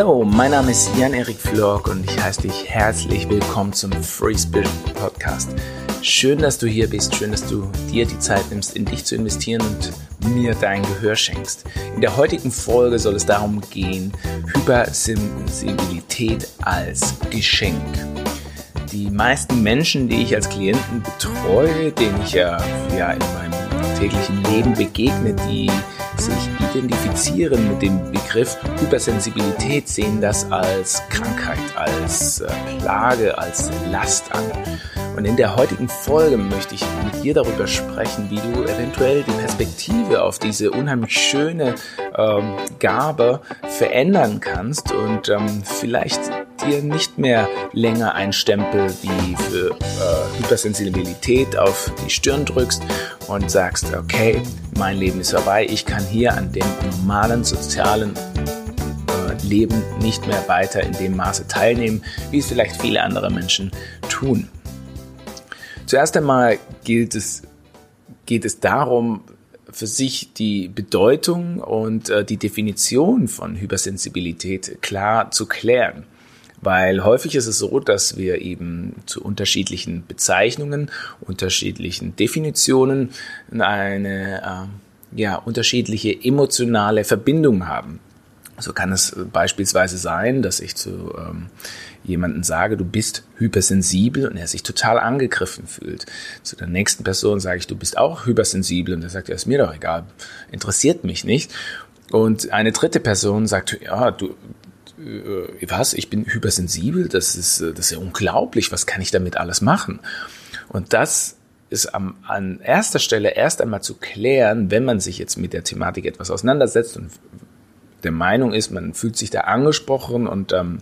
Hallo, mein Name ist Jan-Erik Flork und ich heiße dich herzlich willkommen zum Free Spirit Podcast. Schön, dass du hier bist, schön, dass du dir die Zeit nimmst, in dich zu investieren und mir dein Gehör schenkst. In der heutigen Folge soll es darum gehen, Hypersensibilität als Geschenk. Die meisten Menschen, die ich als Klienten betreue, denen ich ja, ja in meinem täglichen Leben begegne, die identifizieren mit dem Begriff Hypersensibilität, sehen das als Krankheit, als äh, Plage, als Last an. Und in der heutigen Folge möchte ich mit dir darüber sprechen, wie du eventuell die Perspektive auf diese unheimlich schöne ähm, Gabe verändern kannst und ähm, vielleicht dir nicht mehr länger ein Stempel wie für äh, Hypersensibilität auf die Stirn drückst und sagst, okay, mein Leben ist vorbei, ich kann hier an dem normalen sozialen äh, Leben nicht mehr weiter in dem Maße teilnehmen, wie es vielleicht viele andere Menschen tun. Zuerst einmal gilt es, geht es darum, für sich die Bedeutung und äh, die Definition von Hypersensibilität klar zu klären. Weil häufig ist es so, dass wir eben zu unterschiedlichen Bezeichnungen, unterschiedlichen Definitionen eine äh, ja, unterschiedliche emotionale Verbindung haben. So kann es beispielsweise sein, dass ich zu ähm, jemanden sage, du bist hypersensibel und er sich total angegriffen fühlt. Zu der nächsten Person sage ich, du bist auch hypersensibel und er sagt, ja, ist mir doch egal, interessiert mich nicht. Und eine dritte Person sagt, ja, du, äh, was, ich bin hypersensibel, das ist, äh, das ist ja unglaublich, was kann ich damit alles machen? Und das ist am, an erster Stelle erst einmal zu klären, wenn man sich jetzt mit der Thematik etwas auseinandersetzt und der Meinung ist, man fühlt sich da angesprochen und ähm,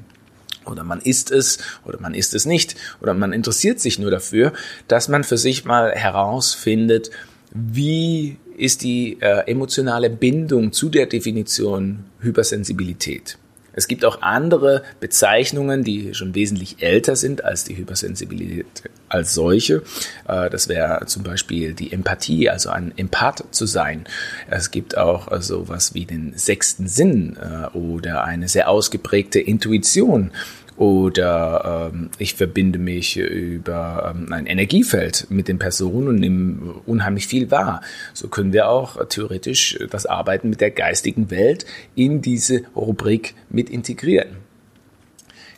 oder man ist es oder man ist es nicht oder man interessiert sich nur dafür, dass man für sich mal herausfindet, wie ist die äh, emotionale Bindung zu der Definition Hypersensibilität. Es gibt auch andere Bezeichnungen, die schon wesentlich älter sind als die Hypersensibilität als solche. Äh, das wäre zum Beispiel die Empathie, also ein Empath zu sein. Es gibt auch sowas wie den sechsten Sinn äh, oder eine sehr ausgeprägte Intuition oder ähm, ich verbinde mich über ähm, ein Energiefeld mit den Personen und nehme unheimlich viel wahr. So können wir auch theoretisch das Arbeiten mit der geistigen Welt in diese Rubrik mit integrieren.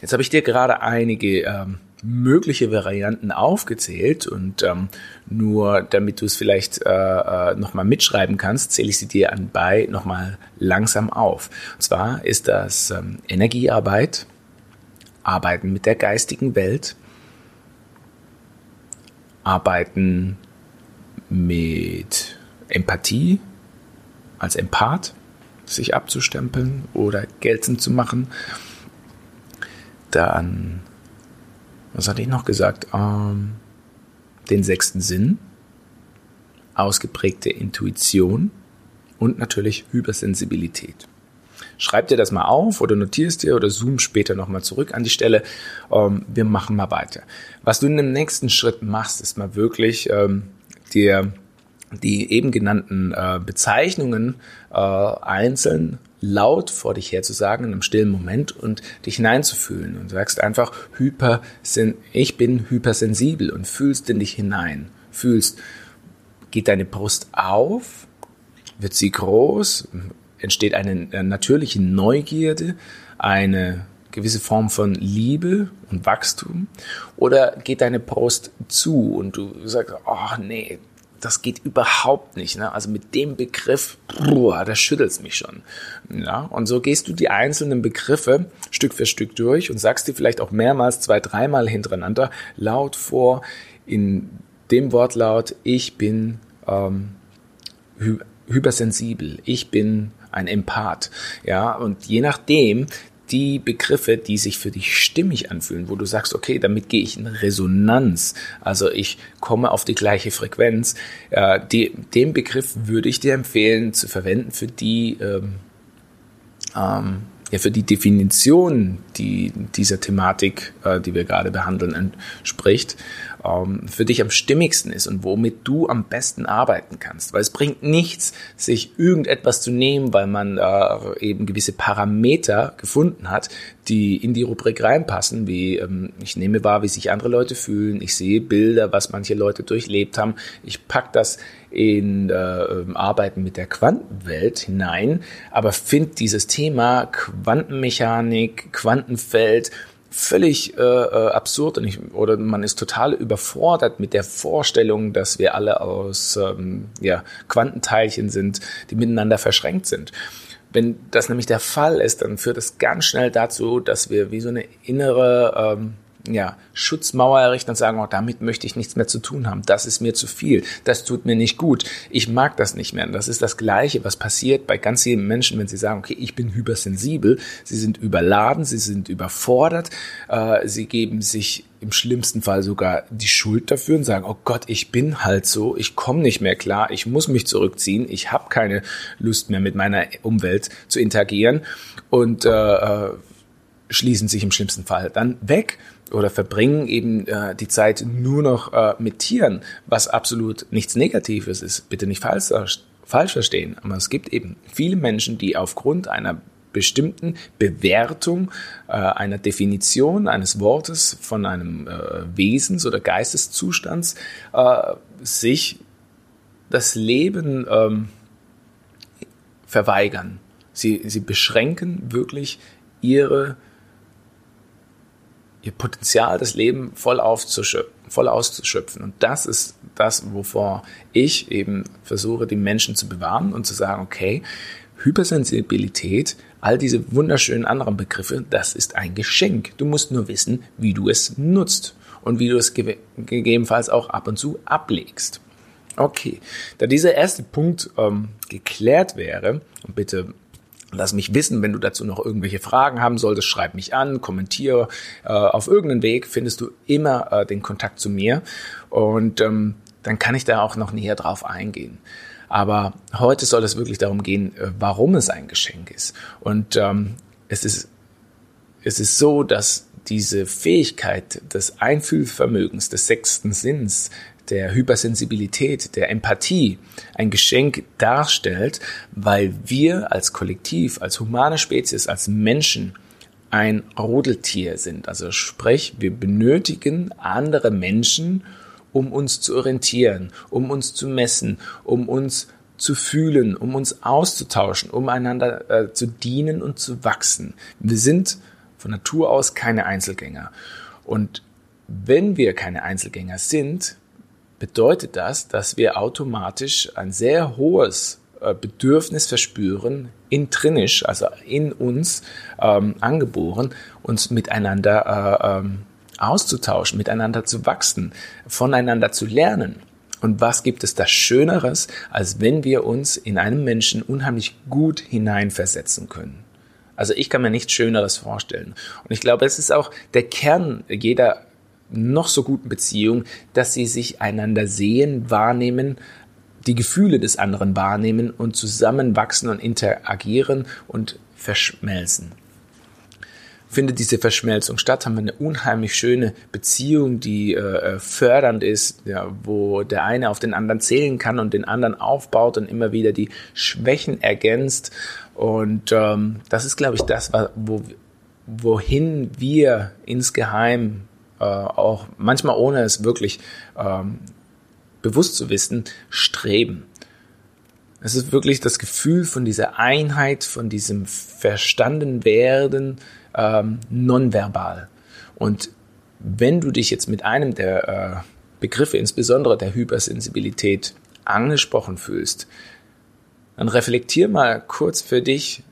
Jetzt habe ich dir gerade einige ähm, mögliche Varianten aufgezählt und ähm, nur damit du es vielleicht äh, äh, nochmal mitschreiben kannst, zähle ich sie dir anbei nochmal langsam auf. Und zwar ist das ähm, Energiearbeit, arbeiten mit der geistigen Welt, arbeiten mit Empathie als Empath, sich abzustempeln oder geltend zu machen. Dann, was hatte ich noch gesagt? Ähm, den sechsten Sinn, ausgeprägte Intuition und natürlich Hypersensibilität. Schreib dir das mal auf oder notierst dir oder zoom später nochmal zurück an die Stelle. Ähm, wir machen mal weiter. Was du in dem nächsten Schritt machst, ist mal wirklich ähm, dir die eben genannten äh, Bezeichnungen äh, einzeln laut vor dich her zu sagen in einem stillen Moment und dich hineinzufühlen und sagst einfach hypersen ich bin hypersensibel und fühlst in dich hinein fühlst geht deine Brust auf wird sie groß entsteht eine äh, natürliche Neugierde, eine gewisse Form von Liebe und Wachstum? Oder geht deine Brust zu und du sagst, oh nee, das geht überhaupt nicht. Ne? Also mit dem Begriff, boah, da schüttelt's mich schon. Ja? Und so gehst du die einzelnen Begriffe Stück für Stück durch und sagst dir vielleicht auch mehrmals, zwei, dreimal hintereinander laut vor in dem Wortlaut, ich bin ähm, hy hypersensibel, ich bin ein Empath. Ja, und je nachdem, die Begriffe, die sich für dich stimmig anfühlen, wo du sagst, okay, damit gehe ich in Resonanz, also ich komme auf die gleiche Frequenz, äh, die, den Begriff würde ich dir empfehlen zu verwenden für die, ähm, ähm, ja, für die Definition, die dieser Thematik, äh, die wir gerade behandeln, entspricht. Ähm, für dich am stimmigsten ist und womit du am besten arbeiten kannst. Weil es bringt nichts, sich irgendetwas zu nehmen, weil man äh, eben gewisse Parameter gefunden hat, die in die Rubrik reinpassen, wie ähm, ich nehme wahr, wie sich andere Leute fühlen, ich sehe Bilder, was manche Leute durchlebt haben, ich pack das in äh, Arbeiten mit der Quantenwelt hinein, aber finde dieses Thema Quantenmechanik, Quantenfeld völlig äh, äh, absurd und ich, oder man ist total überfordert mit der Vorstellung, dass wir alle aus ähm, ja, Quantenteilchen sind, die miteinander verschränkt sind. Wenn das nämlich der Fall ist, dann führt es ganz schnell dazu, dass wir wie so eine innere ähm, ja, Schutzmauer errichten und sagen, oh, damit möchte ich nichts mehr zu tun haben. Das ist mir zu viel. Das tut mir nicht gut. Ich mag das nicht mehr. Und das ist das Gleiche, was passiert bei ganz vielen Menschen, wenn sie sagen, okay, ich bin hypersensibel. Sie sind überladen, sie sind überfordert. Äh, sie geben sich im schlimmsten Fall sogar die Schuld dafür und sagen, oh Gott, ich bin halt so, ich komme nicht mehr klar, ich muss mich zurückziehen, ich habe keine Lust mehr mit meiner Umwelt zu interagieren und äh, äh schließen sich im schlimmsten Fall dann weg oder verbringen eben äh, die Zeit nur noch äh, mit Tieren, was absolut nichts Negatives ist. Bitte nicht falsch, falsch verstehen. Aber es gibt eben viele Menschen, die aufgrund einer bestimmten Bewertung äh, einer Definition eines Wortes von einem äh, Wesens- oder Geisteszustands äh, sich das Leben ähm, verweigern. Sie, sie beschränken wirklich ihre ihr Potenzial, das Leben voll, voll auszuschöpfen. Und das ist das, wovor ich eben versuche, die Menschen zu bewahren und zu sagen, okay, Hypersensibilität, all diese wunderschönen anderen Begriffe, das ist ein Geschenk. Du musst nur wissen, wie du es nutzt und wie du es ge gegebenenfalls auch ab und zu ablegst. Okay, da dieser erste Punkt ähm, geklärt wäre, und bitte Lass mich wissen, wenn du dazu noch irgendwelche Fragen haben solltest, schreib mich an, kommentiere. Äh, auf irgendeinem Weg findest du immer äh, den Kontakt zu mir und ähm, dann kann ich da auch noch näher drauf eingehen. Aber heute soll es wirklich darum gehen, äh, warum es ein Geschenk ist. Und ähm, es ist es ist so, dass diese Fähigkeit des Einfühlvermögens, des sechsten Sinns, der Hypersensibilität, der Empathie ein Geschenk darstellt, weil wir als Kollektiv, als humane Spezies, als Menschen ein Rudeltier sind. Also sprich, wir benötigen andere Menschen, um uns zu orientieren, um uns zu messen, um uns zu fühlen, um uns auszutauschen, um einander äh, zu dienen und zu wachsen. Wir sind von Natur aus keine Einzelgänger. Und wenn wir keine Einzelgänger sind, bedeutet das, dass wir automatisch ein sehr hohes äh, Bedürfnis verspüren, intrinisch, also in uns ähm, angeboren, uns miteinander äh, ähm, auszutauschen, miteinander zu wachsen, voneinander zu lernen. Und was gibt es da Schöneres, als wenn wir uns in einem Menschen unheimlich gut hineinversetzen können? Also ich kann mir nichts Schöneres vorstellen. Und ich glaube, es ist auch der Kern jeder noch so guten Beziehung, dass sie sich einander sehen, wahrnehmen, die Gefühle des anderen wahrnehmen und zusammenwachsen und interagieren und verschmelzen. Findet diese Verschmelzung statt, haben wir eine unheimlich schöne Beziehung, die äh, fördernd ist, ja, wo der eine auf den anderen zählen kann und den anderen aufbaut und immer wieder die Schwächen ergänzt. Und ähm, das ist, glaube ich, das, wo, wohin wir insgeheim äh, auch manchmal ohne es wirklich ähm, bewusst zu wissen, streben. Es ist wirklich das Gefühl von dieser Einheit, von diesem Verstandenwerden ähm, nonverbal. Und wenn du dich jetzt mit einem der äh, Begriffe, insbesondere der Hypersensibilität, angesprochen fühlst, dann reflektier mal kurz für dich,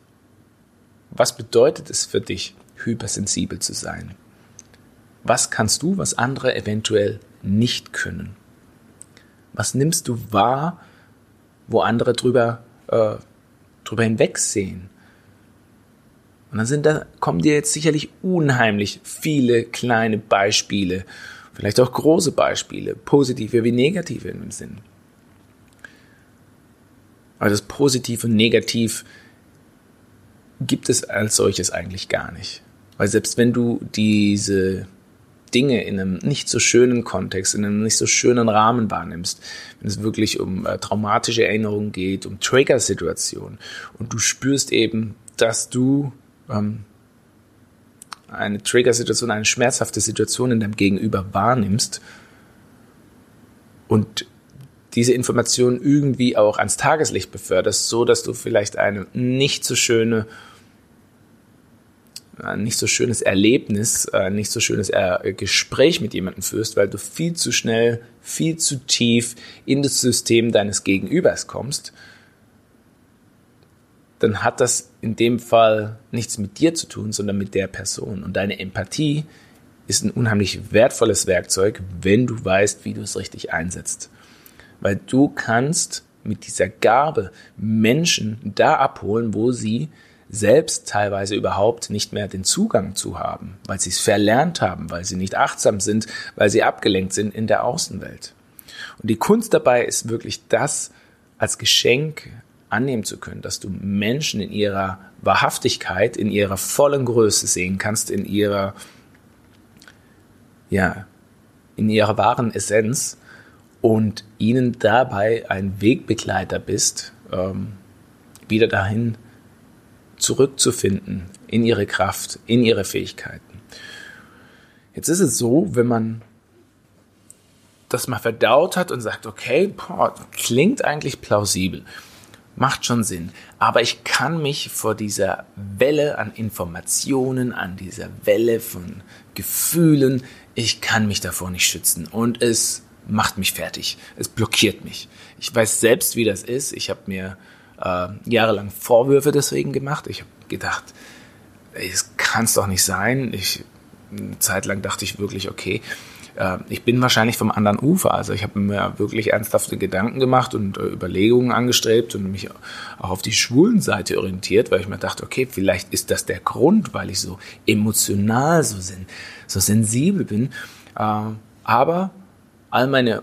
was bedeutet es für dich, hypersensibel zu sein? Was kannst du, was andere eventuell nicht können? Was nimmst du wahr, wo andere drüber, äh, drüber hinwegsehen? Und dann sind da, kommen dir jetzt sicherlich unheimlich viele kleine Beispiele, vielleicht auch große Beispiele, positive wie negative im Sinn. Aber das Positiv und Negativ gibt es als solches eigentlich gar nicht. Weil selbst wenn du diese Dinge in einem nicht so schönen Kontext, in einem nicht so schönen Rahmen wahrnimmst, wenn es wirklich um äh, traumatische Erinnerungen geht, um Trigger-Situationen. Und du spürst eben, dass du ähm, eine Trigger-Situation, eine schmerzhafte Situation in deinem Gegenüber wahrnimmst und diese Information irgendwie auch ans Tageslicht beförderst, so dass du vielleicht eine nicht so schöne ein nicht so schönes Erlebnis, ein nicht so schönes Gespräch mit jemandem führst, weil du viel zu schnell, viel zu tief in das System deines Gegenübers kommst, dann hat das in dem Fall nichts mit dir zu tun, sondern mit der Person. Und deine Empathie ist ein unheimlich wertvolles Werkzeug, wenn du weißt, wie du es richtig einsetzt weil du kannst mit dieser Gabe Menschen da abholen, wo sie selbst teilweise überhaupt nicht mehr den Zugang zu haben, weil sie es verlernt haben, weil sie nicht achtsam sind, weil sie abgelenkt sind in der Außenwelt. Und die Kunst dabei ist wirklich das als Geschenk annehmen zu können, dass du Menschen in ihrer Wahrhaftigkeit, in ihrer vollen Größe sehen kannst, in ihrer, ja, in ihrer wahren Essenz und ihnen dabei ein Wegbegleiter bist, ähm, wieder dahin zurückzufinden in ihre Kraft, in ihre Fähigkeiten. Jetzt ist es so, wenn man das mal verdaut hat und sagt, okay, boah, klingt eigentlich plausibel, macht schon Sinn, aber ich kann mich vor dieser Welle an Informationen, an dieser Welle von Gefühlen, ich kann mich davor nicht schützen und es macht mich fertig. Es blockiert mich. Ich weiß selbst, wie das ist. Ich habe mir äh, jahrelang Vorwürfe deswegen gemacht. Ich habe gedacht, es kann es doch nicht sein. Ich, eine Zeit lang dachte ich wirklich, okay, äh, ich bin wahrscheinlich vom anderen Ufer. Also ich habe mir wirklich ernsthafte Gedanken gemacht und äh, Überlegungen angestrebt und mich auch auf die schwulen Seite orientiert, weil ich mir dachte, okay, vielleicht ist das der Grund, weil ich so emotional so, sen so sensibel bin. Äh, aber all meine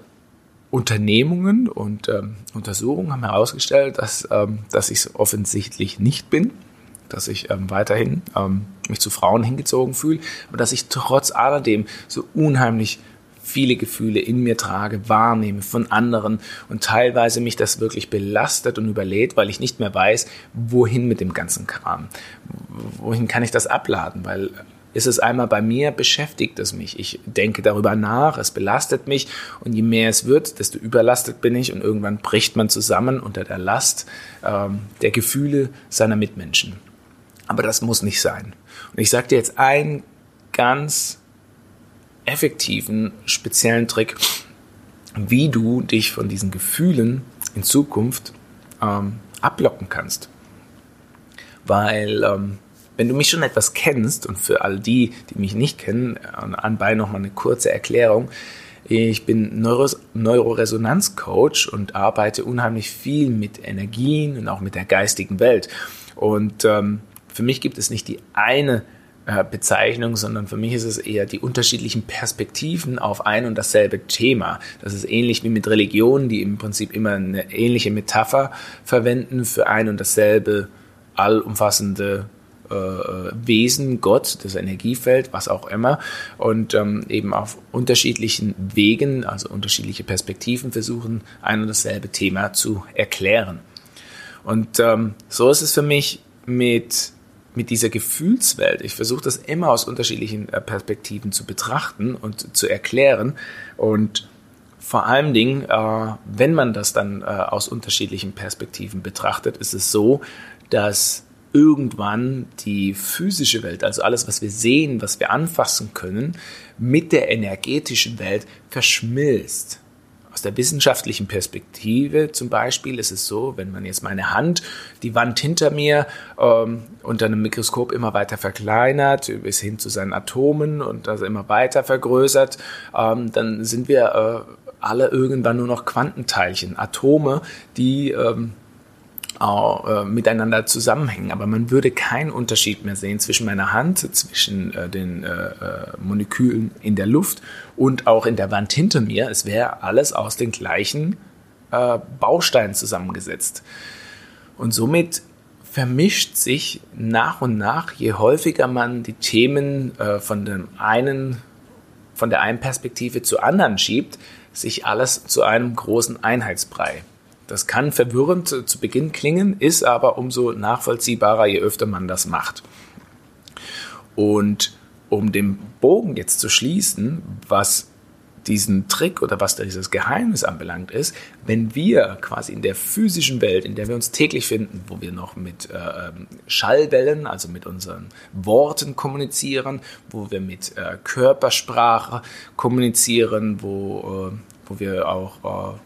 Unternehmungen und ähm, Untersuchungen haben herausgestellt, dass, ähm, dass ich es offensichtlich nicht bin, dass ich ähm, weiterhin ähm, mich zu Frauen hingezogen fühle, aber dass ich trotz alledem so unheimlich viele Gefühle in mir trage, wahrnehme von anderen und teilweise mich das wirklich belastet und überlädt, weil ich nicht mehr weiß, wohin mit dem ganzen Kram. Wohin kann ich das abladen? Weil ist es einmal bei mir, beschäftigt es mich. Ich denke darüber nach, es belastet mich und je mehr es wird, desto überlastet bin ich und irgendwann bricht man zusammen unter der Last ähm, der Gefühle seiner Mitmenschen. Aber das muss nicht sein. Und ich sage dir jetzt einen ganz effektiven, speziellen Trick, wie du dich von diesen Gefühlen in Zukunft ähm, ablocken kannst. Weil ähm, wenn du mich schon etwas kennst, und für all die, die mich nicht kennen, anbei nochmal eine kurze Erklärung. Ich bin Neuros Neuroresonanzcoach und arbeite unheimlich viel mit Energien und auch mit der geistigen Welt. Und ähm, für mich gibt es nicht die eine äh, Bezeichnung, sondern für mich ist es eher die unterschiedlichen Perspektiven auf ein und dasselbe Thema. Das ist ähnlich wie mit Religionen, die im Prinzip immer eine ähnliche Metapher verwenden für ein und dasselbe allumfassende äh, Wesen, Gott, das Energiefeld, was auch immer, und ähm, eben auf unterschiedlichen Wegen, also unterschiedliche Perspektiven versuchen, ein und dasselbe Thema zu erklären. Und ähm, so ist es für mich mit mit dieser Gefühlswelt. Ich versuche das immer aus unterschiedlichen äh, Perspektiven zu betrachten und zu erklären. Und vor allen Dingen, äh, wenn man das dann äh, aus unterschiedlichen Perspektiven betrachtet, ist es so, dass irgendwann die physische Welt, also alles, was wir sehen, was wir anfassen können, mit der energetischen Welt verschmilzt. Aus der wissenschaftlichen Perspektive zum Beispiel ist es so, wenn man jetzt meine Hand, die Wand hinter mir ähm, unter einem Mikroskop immer weiter verkleinert, bis hin zu seinen Atomen und das immer weiter vergrößert, ähm, dann sind wir äh, alle irgendwann nur noch Quantenteilchen, Atome, die ähm, äh, miteinander zusammenhängen. Aber man würde keinen Unterschied mehr sehen zwischen meiner Hand, zwischen äh, den äh, äh, Molekülen in der Luft und auch in der Wand hinter mir. Es wäre alles aus den gleichen äh, Bausteinen zusammengesetzt. Und somit vermischt sich nach und nach, je häufiger man die Themen äh, von dem einen von der einen Perspektive zur anderen schiebt, sich alles zu einem großen Einheitsbrei. Das kann verwirrend zu Beginn klingen, ist aber umso nachvollziehbarer, je öfter man das macht. Und um den Bogen jetzt zu schließen, was diesen Trick oder was dieses Geheimnis anbelangt ist, wenn wir quasi in der physischen Welt, in der wir uns täglich finden, wo wir noch mit äh, ähm, Schallwellen, also mit unseren Worten kommunizieren, wo wir mit äh, Körpersprache kommunizieren, wo, äh, wo wir auch äh,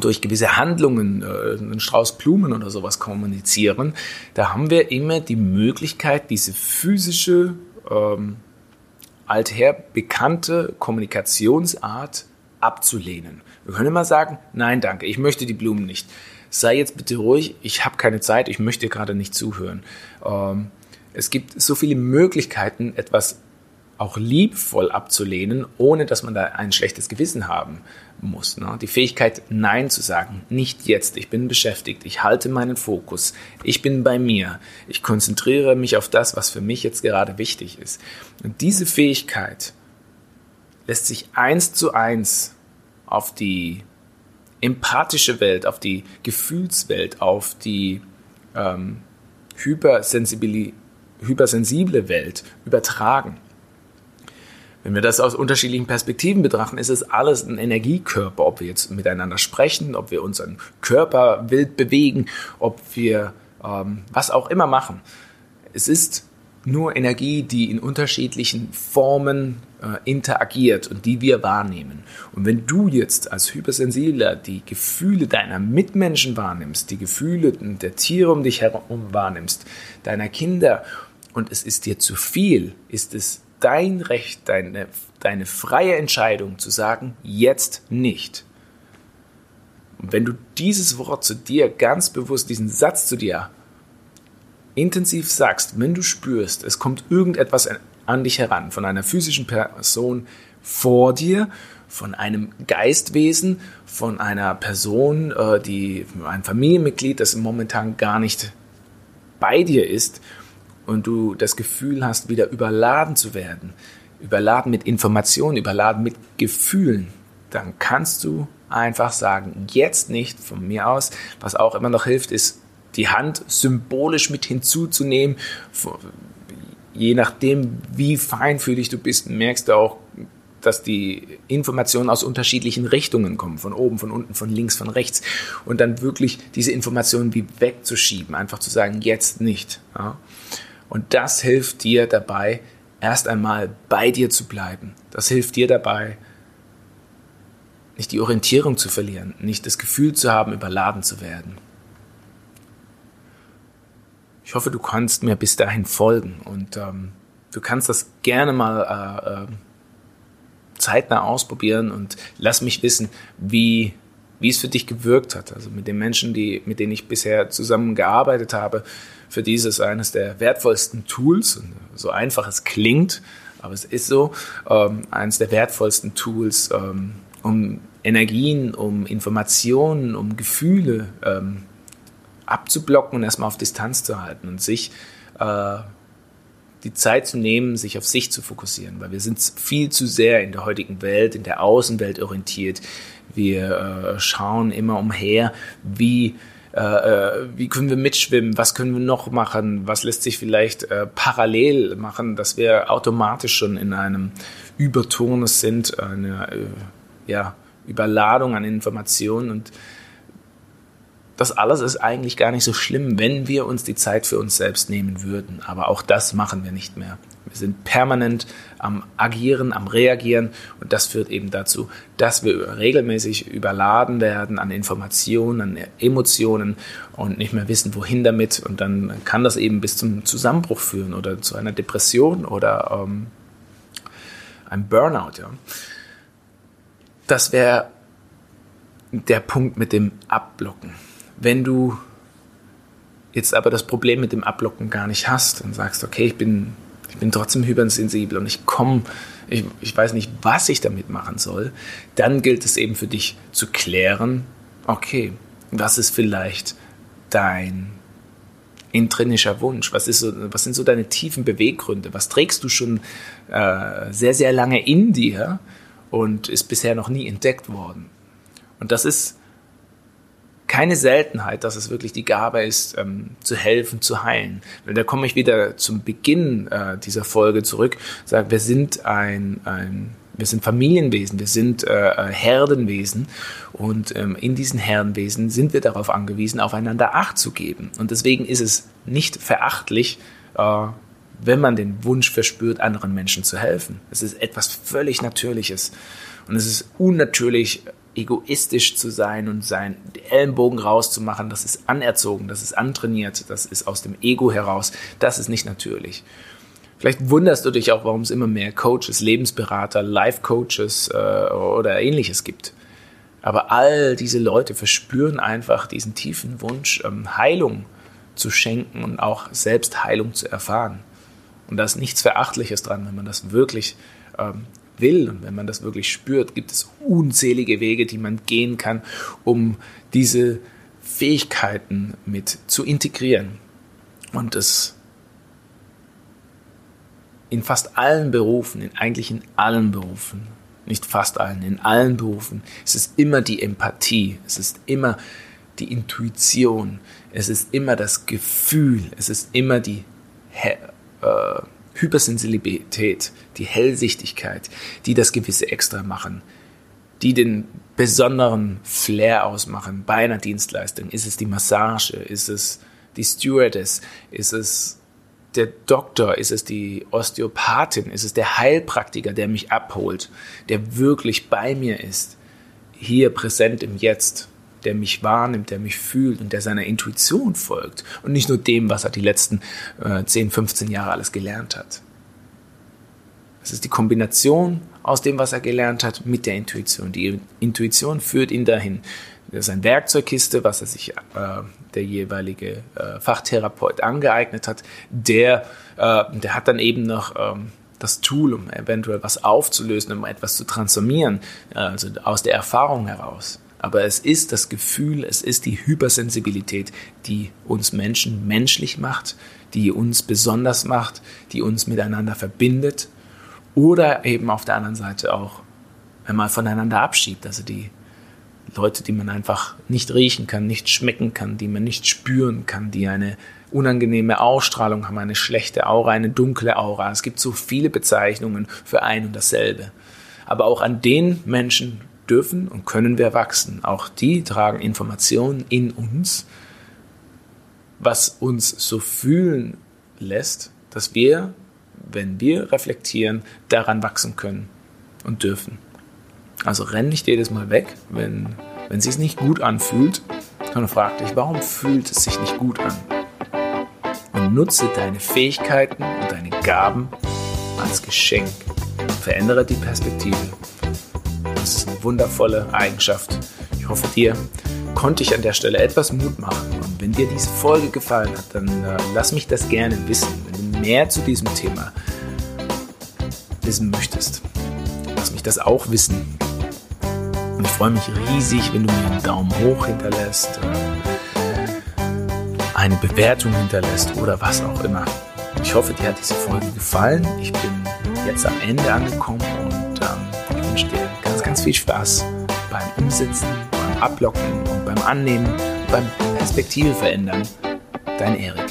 durch gewisse Handlungen, äh, einen Strauß Blumen oder sowas kommunizieren, da haben wir immer die Möglichkeit, diese physische ähm, alther bekannte Kommunikationsart abzulehnen. Wir können immer sagen, nein, danke, ich möchte die Blumen nicht. Sei jetzt bitte ruhig, ich habe keine Zeit, ich möchte gerade nicht zuhören. Ähm, es gibt so viele Möglichkeiten, etwas auch liebvoll abzulehnen, ohne dass man da ein schlechtes Gewissen haben muss. Ne? Die Fähigkeit, Nein zu sagen, nicht jetzt, ich bin beschäftigt, ich halte meinen Fokus, ich bin bei mir, ich konzentriere mich auf das, was für mich jetzt gerade wichtig ist. Und diese Fähigkeit lässt sich eins zu eins auf die empathische Welt, auf die Gefühlswelt, auf die ähm, hypersensible Welt übertragen. Wenn wir das aus unterschiedlichen Perspektiven betrachten, ist es alles ein Energiekörper, ob wir jetzt miteinander sprechen, ob wir unseren Körper wild bewegen, ob wir ähm, was auch immer machen. Es ist nur Energie, die in unterschiedlichen Formen äh, interagiert und die wir wahrnehmen. Und wenn du jetzt als Hypersensibler die Gefühle deiner Mitmenschen wahrnimmst, die Gefühle der Tiere um dich herum wahrnimmst, deiner Kinder, und es ist dir zu viel, ist es dein Recht, deine, deine freie Entscheidung zu sagen, jetzt nicht. Und wenn du dieses Wort zu dir ganz bewusst, diesen Satz zu dir intensiv sagst, wenn du spürst, es kommt irgendetwas an dich heran, von einer physischen Person vor dir, von einem Geistwesen, von einer Person, äh, die ein Familienmitglied, das momentan gar nicht bei dir ist und du das Gefühl hast, wieder überladen zu werden, überladen mit Informationen, überladen mit Gefühlen, dann kannst du einfach sagen, jetzt nicht von mir aus. Was auch immer noch hilft, ist die Hand symbolisch mit hinzuzunehmen. Je nachdem, wie feinfühlig du bist, merkst du auch, dass die Informationen aus unterschiedlichen Richtungen kommen, von oben, von unten, von links, von rechts. Und dann wirklich diese Informationen wie wegzuschieben, einfach zu sagen, jetzt nicht. Ja. Und das hilft dir dabei, erst einmal bei dir zu bleiben. Das hilft dir dabei, nicht die Orientierung zu verlieren, nicht das Gefühl zu haben, überladen zu werden. Ich hoffe, du kannst mir bis dahin folgen und ähm, du kannst das gerne mal äh, äh, zeitnah ausprobieren und lass mich wissen, wie, wie es für dich gewirkt hat. Also mit den Menschen, die, mit denen ich bisher zusammengearbeitet habe, für dieses eines der wertvollsten Tools, so einfach es klingt, aber es ist so, ähm, eines der wertvollsten Tools, ähm, um Energien, um Informationen, um Gefühle ähm, abzublocken und erstmal auf Distanz zu halten und sich äh, die Zeit zu nehmen, sich auf sich zu fokussieren, weil wir sind viel zu sehr in der heutigen Welt, in der Außenwelt orientiert. Wir äh, schauen immer umher, wie äh, äh, wie können wir mitschwimmen, was können wir noch machen, was lässt sich vielleicht äh, parallel machen, dass wir automatisch schon in einem Überturnus sind, eine äh, ja, Überladung an Informationen. Und das alles ist eigentlich gar nicht so schlimm, wenn wir uns die Zeit für uns selbst nehmen würden. Aber auch das machen wir nicht mehr. Wir sind permanent am Agieren, am Reagieren und das führt eben dazu, dass wir regelmäßig überladen werden an Informationen, an Emotionen und nicht mehr wissen, wohin damit. Und dann kann das eben bis zum Zusammenbruch führen oder zu einer Depression oder ähm, einem Burnout. Ja. Das wäre der Punkt mit dem Abblocken. Wenn du jetzt aber das Problem mit dem Abblocken gar nicht hast und sagst, okay, ich bin ich bin trotzdem hypersensibel und ich komme, ich, ich weiß nicht, was ich damit machen soll, dann gilt es eben für dich zu klären, okay, was ist vielleicht dein intrinsischer Wunsch? Was, ist so, was sind so deine tiefen Beweggründe? Was trägst du schon äh, sehr, sehr lange in dir und ist bisher noch nie entdeckt worden? Und das ist keine Seltenheit, dass es wirklich die Gabe ist, ähm, zu helfen, zu heilen. Weil da komme ich wieder zum Beginn äh, dieser Folge zurück. Sage, wir sind ein, ein wir sind Familienwesen, wir sind äh, äh, Herdenwesen und ähm, in diesen Herdenwesen sind wir darauf angewiesen, aufeinander Acht zu geben. Und deswegen ist es nicht verachtlich, äh, wenn man den Wunsch verspürt, anderen Menschen zu helfen. Es ist etwas völlig Natürliches. Und es ist unnatürlich, egoistisch zu sein und seinen Ellenbogen rauszumachen. Das ist anerzogen, das ist antrainiert, das ist aus dem Ego heraus. Das ist nicht natürlich. Vielleicht wunderst du dich auch, warum es immer mehr Coaches, Lebensberater, Life-Coaches äh, oder ähnliches gibt. Aber all diese Leute verspüren einfach diesen tiefen Wunsch, ähm, Heilung zu schenken und auch selbst Heilung zu erfahren. Und da ist nichts Verachtliches dran, wenn man das wirklich ähm, will und wenn man das wirklich spürt, gibt es unzählige Wege, die man gehen kann, um diese Fähigkeiten mit zu integrieren. Und das in fast allen Berufen, in eigentlich in allen Berufen, nicht fast allen, in allen Berufen, es ist immer die Empathie, es ist immer die Intuition, es ist immer das Gefühl, es ist immer die äh, Hypersensibilität, die Hellsichtigkeit, die das gewisse Extra machen, die den besonderen Flair ausmachen bei einer Dienstleistung. Ist es die Massage? Ist es die Stewardess? Ist es der Doktor, ist es die Osteopathin, ist es der Heilpraktiker, der mich abholt, der wirklich bei mir ist, hier präsent im Jetzt, der mich wahrnimmt, der mich fühlt und der seiner Intuition folgt und nicht nur dem, was er die letzten äh, 10, 15 Jahre alles gelernt hat. Es ist die Kombination aus dem, was er gelernt hat, mit der Intuition. Die Intuition führt ihn dahin. Das ist eine Werkzeugkiste, was er sich äh, der jeweilige äh, Fachtherapeut angeeignet hat. Der, äh, der hat dann eben noch ähm, das Tool, um eventuell was aufzulösen, um etwas zu transformieren, äh, also aus der Erfahrung heraus. Aber es ist das Gefühl, es ist die Hypersensibilität, die uns Menschen menschlich macht, die uns besonders macht, die uns miteinander verbindet oder eben auf der anderen Seite auch einmal voneinander abschiebt, also die Leute, die man einfach nicht riechen kann, nicht schmecken kann, die man nicht spüren kann, die eine unangenehme Ausstrahlung haben, eine schlechte Aura, eine dunkle Aura. Es gibt so viele Bezeichnungen für ein und dasselbe. Aber auch an den Menschen dürfen und können wir wachsen. Auch die tragen Informationen in uns, was uns so fühlen lässt, dass wir, wenn wir reflektieren, daran wachsen können und dürfen. Also renn nicht jedes Mal weg, wenn, wenn es sich nicht gut anfühlt, sondern frag dich, warum fühlt es sich nicht gut an? Und nutze deine Fähigkeiten und deine Gaben als Geschenk. Verändere die Perspektive. Das ist eine wundervolle Eigenschaft. Ich hoffe, dir konnte ich an der Stelle etwas Mut machen. Und wenn dir diese Folge gefallen hat, dann äh, lass mich das gerne wissen. Wenn du mehr zu diesem Thema wissen möchtest, lass mich das auch wissen. Und ich freue mich riesig, wenn du mir einen Daumen hoch hinterlässt, eine Bewertung hinterlässt oder was auch immer. Ich hoffe, dir hat diese Folge gefallen. Ich bin jetzt am Ende angekommen ganz viel Spaß beim Umsetzen, beim Ablocken und beim Annehmen, beim Perspektive verändern. Dein Erik.